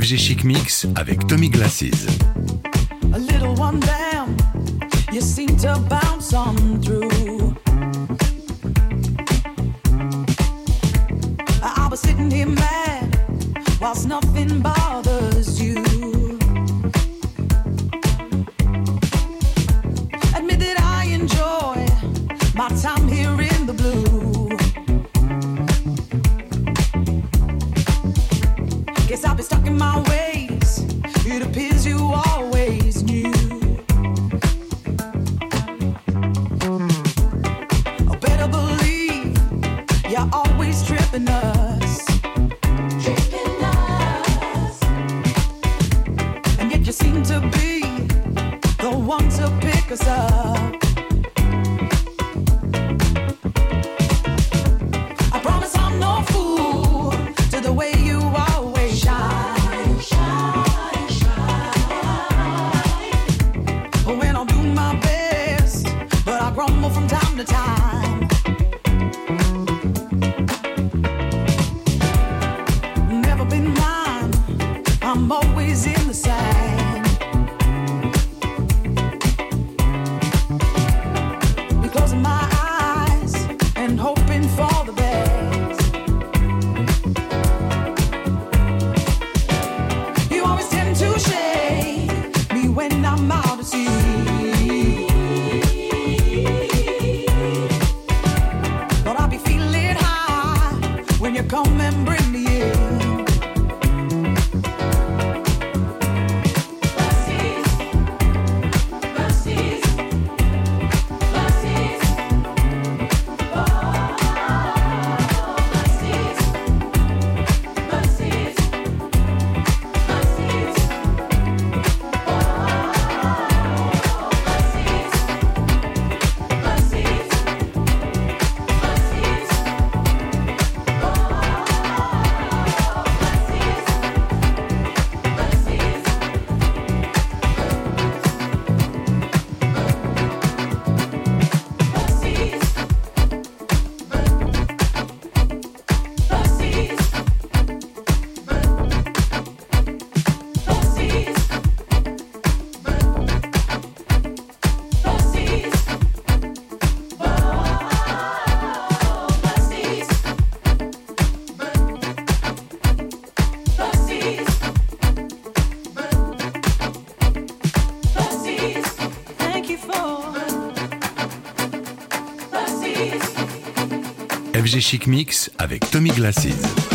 FG Chic Mix avec Tommy Glasses. A little one down, you seem to bounce on through. I was sitting here mad, whilst nothing bothered. Chic Mix avec Tommy Glasses.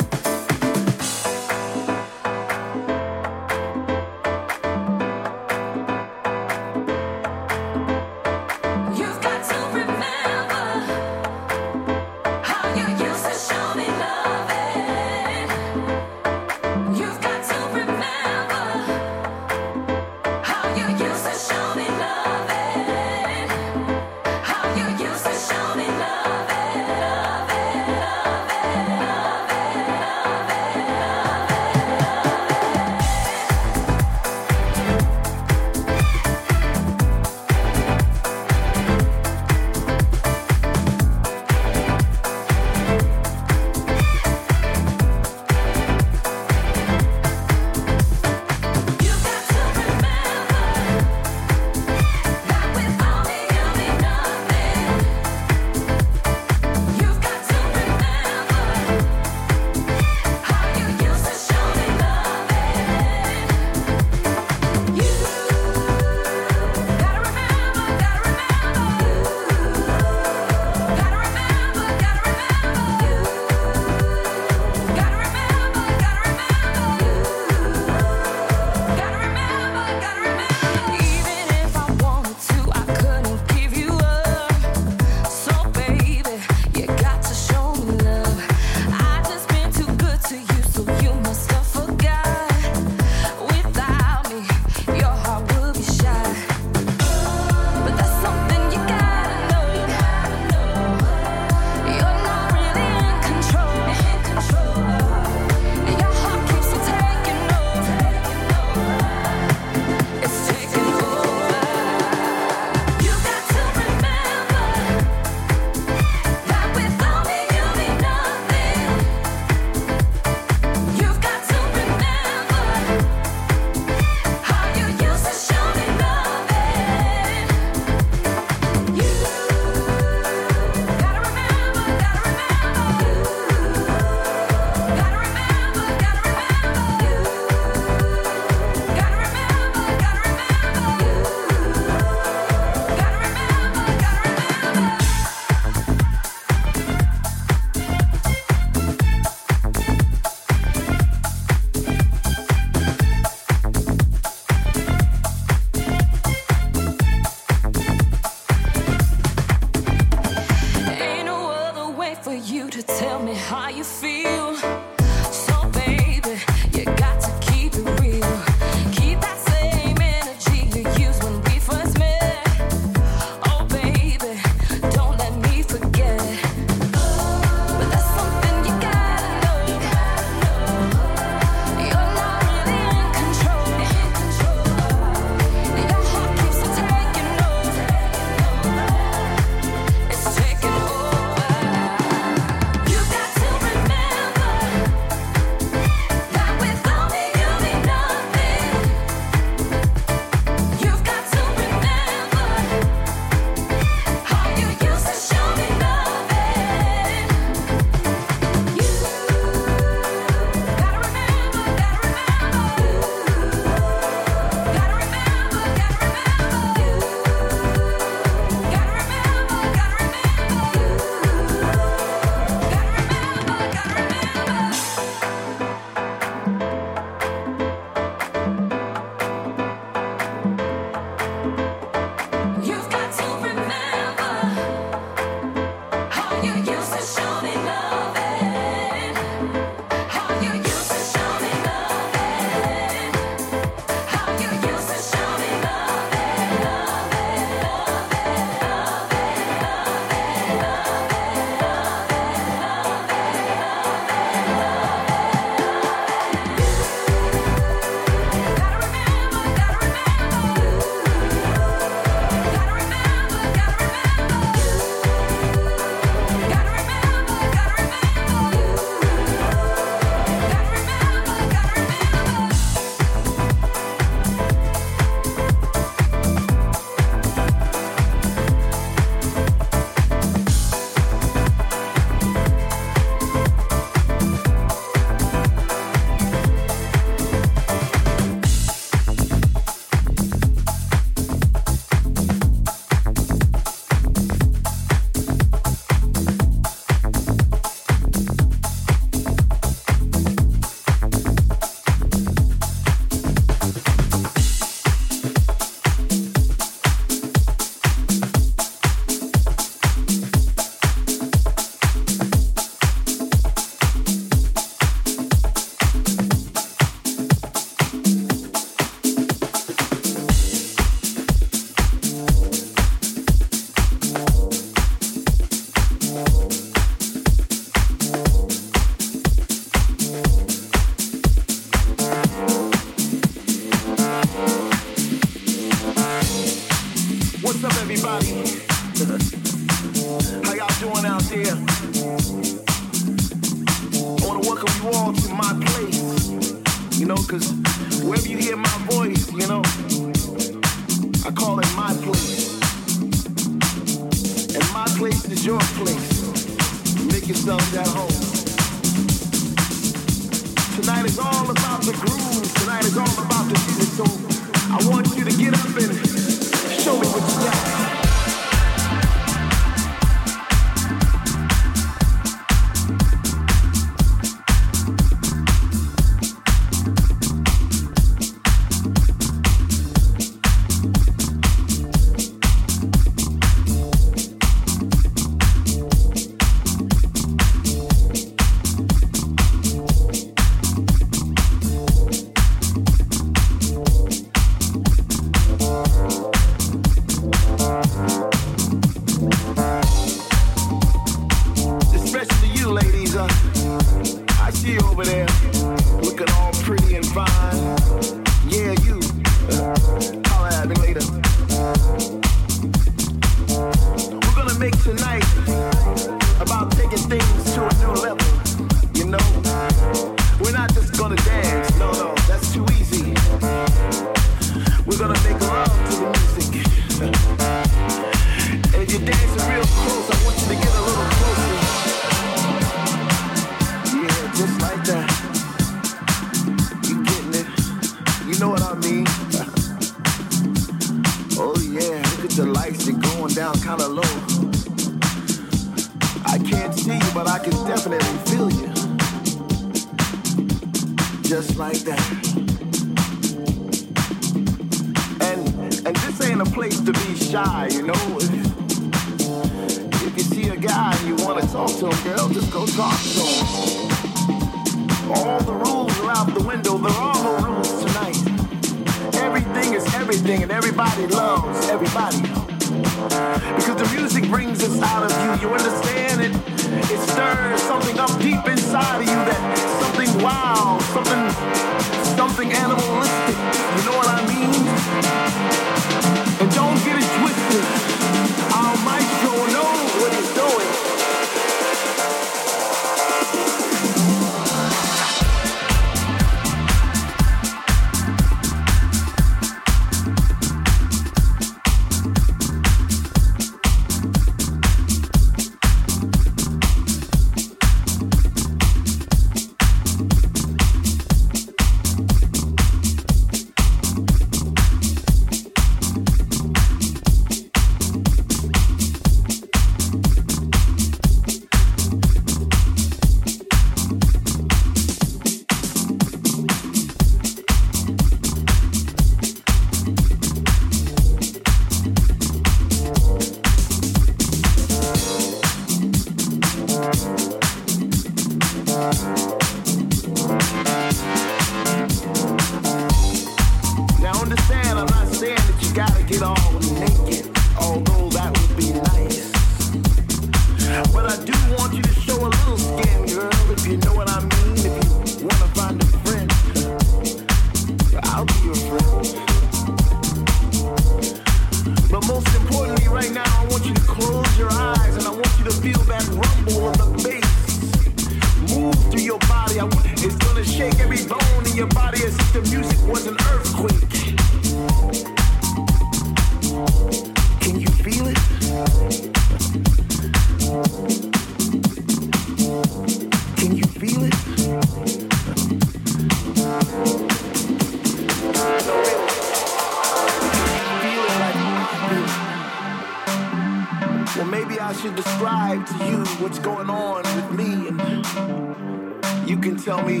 describe to you what's going on with me, and you can tell me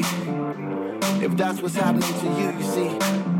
if that's what's happening to you, you see.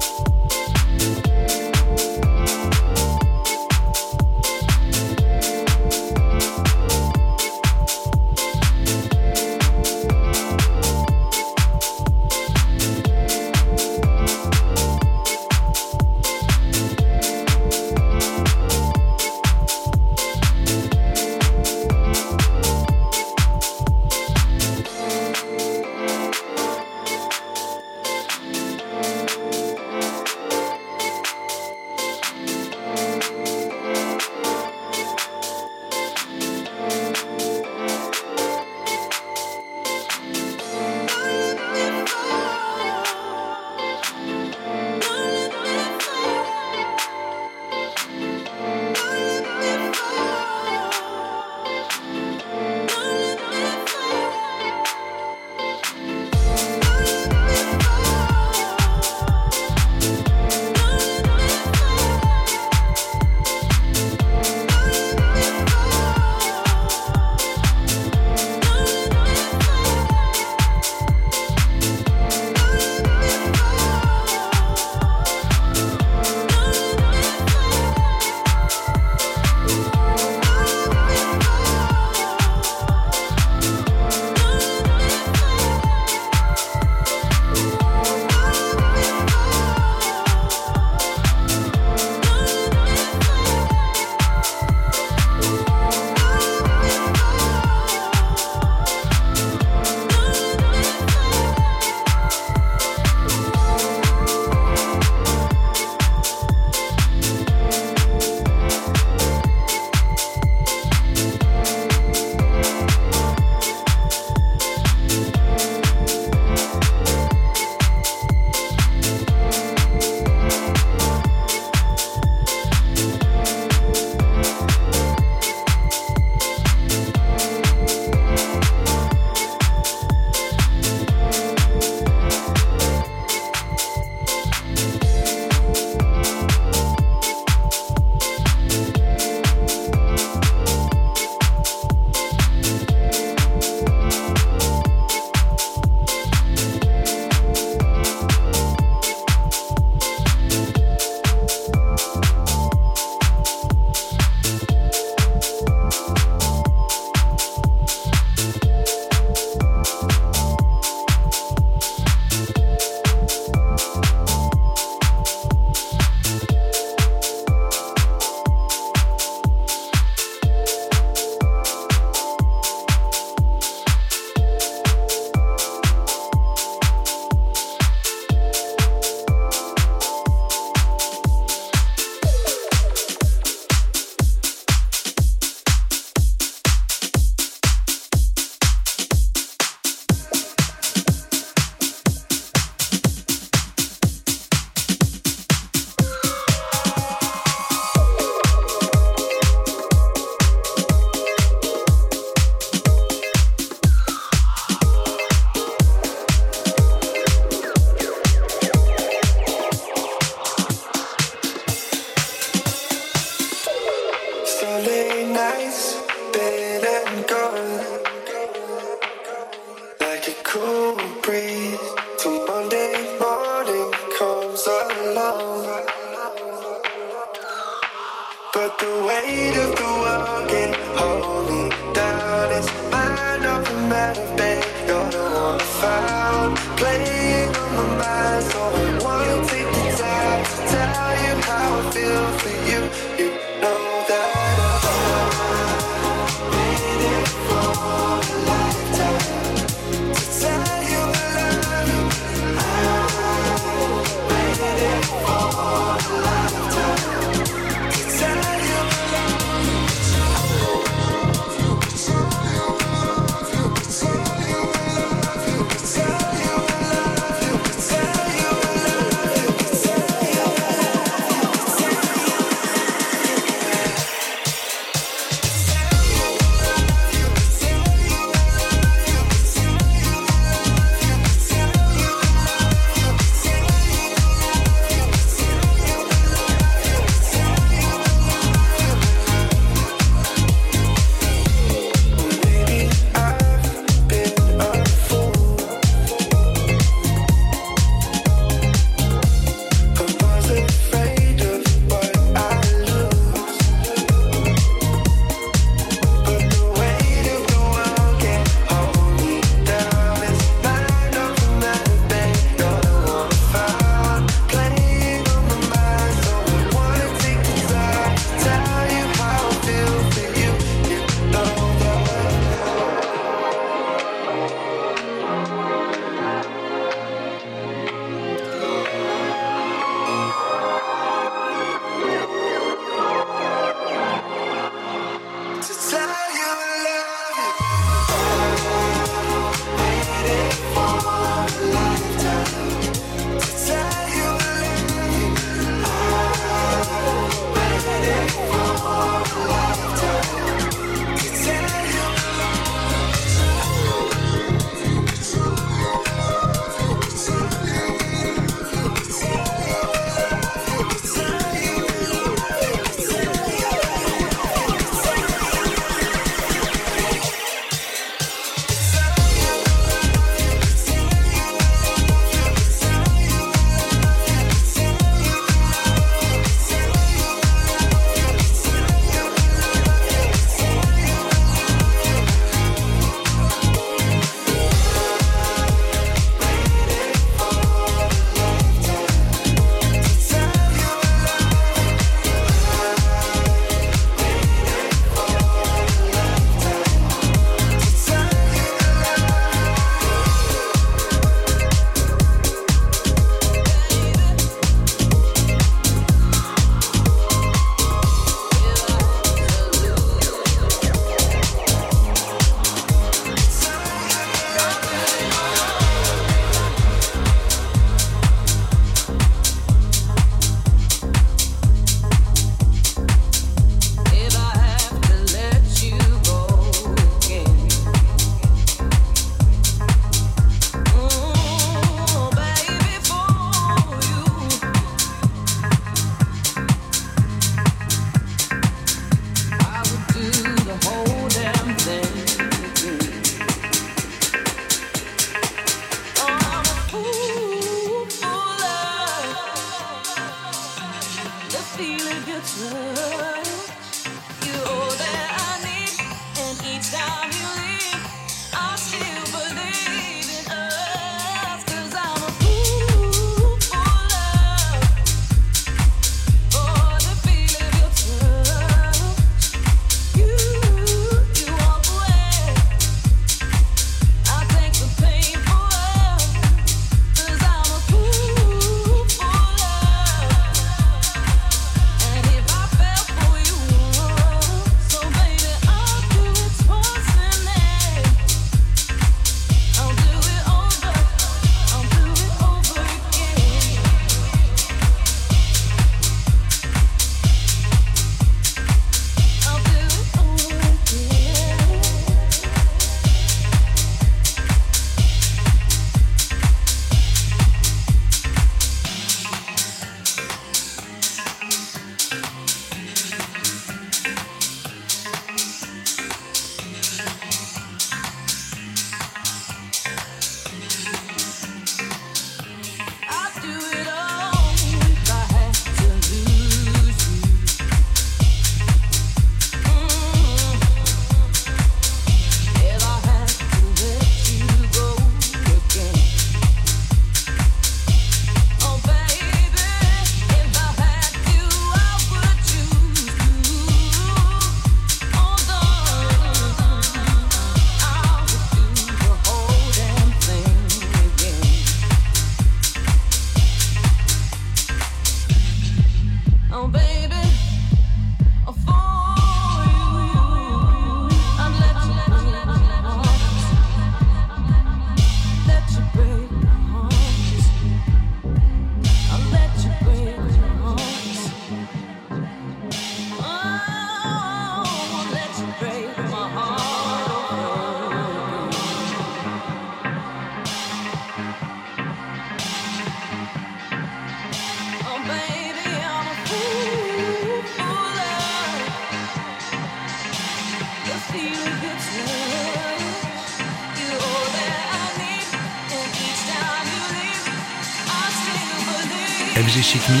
Classic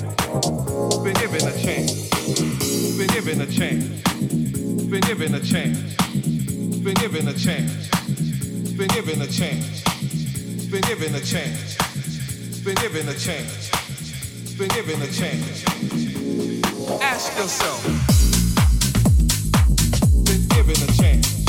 Been given a chance. Been given a chance. Been given a chance. Been given a chance. Been given a chance. Been given a chance. Been given a chance. Been given a chance. Ask yourself. Been given a chance.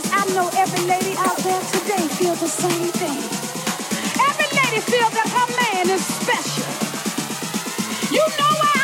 Because I know every lady out there today feels the same thing. Every lady feels that her man is special. You know why?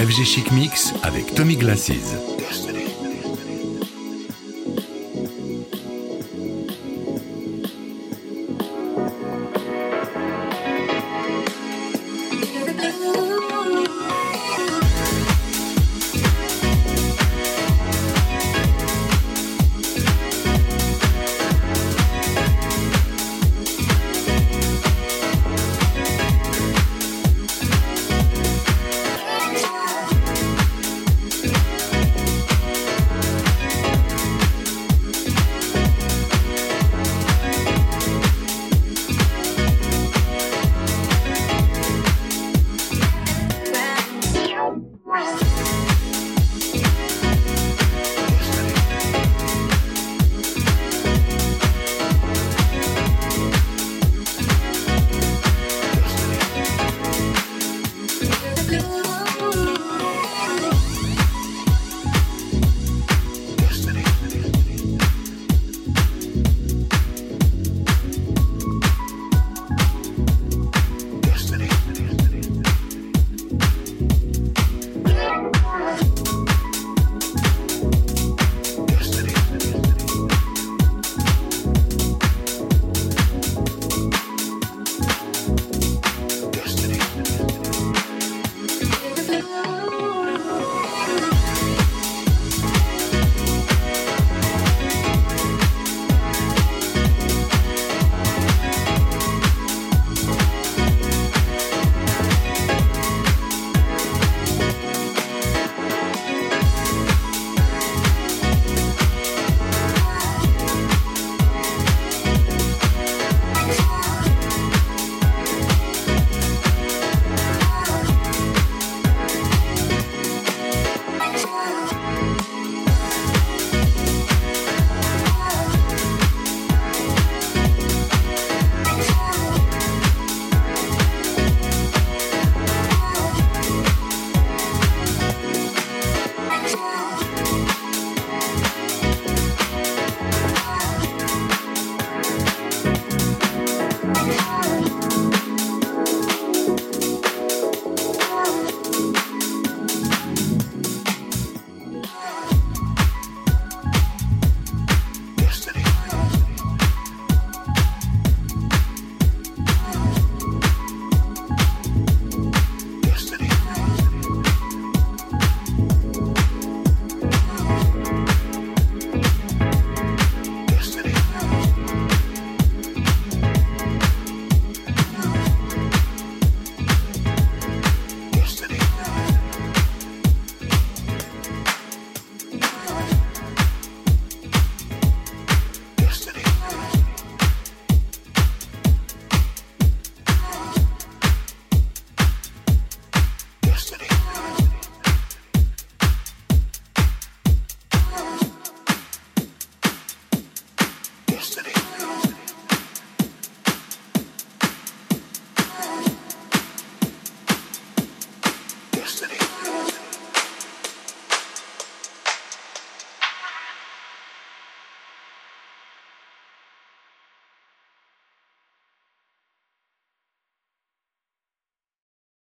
FG Chic Mix avec Tommy Glasses.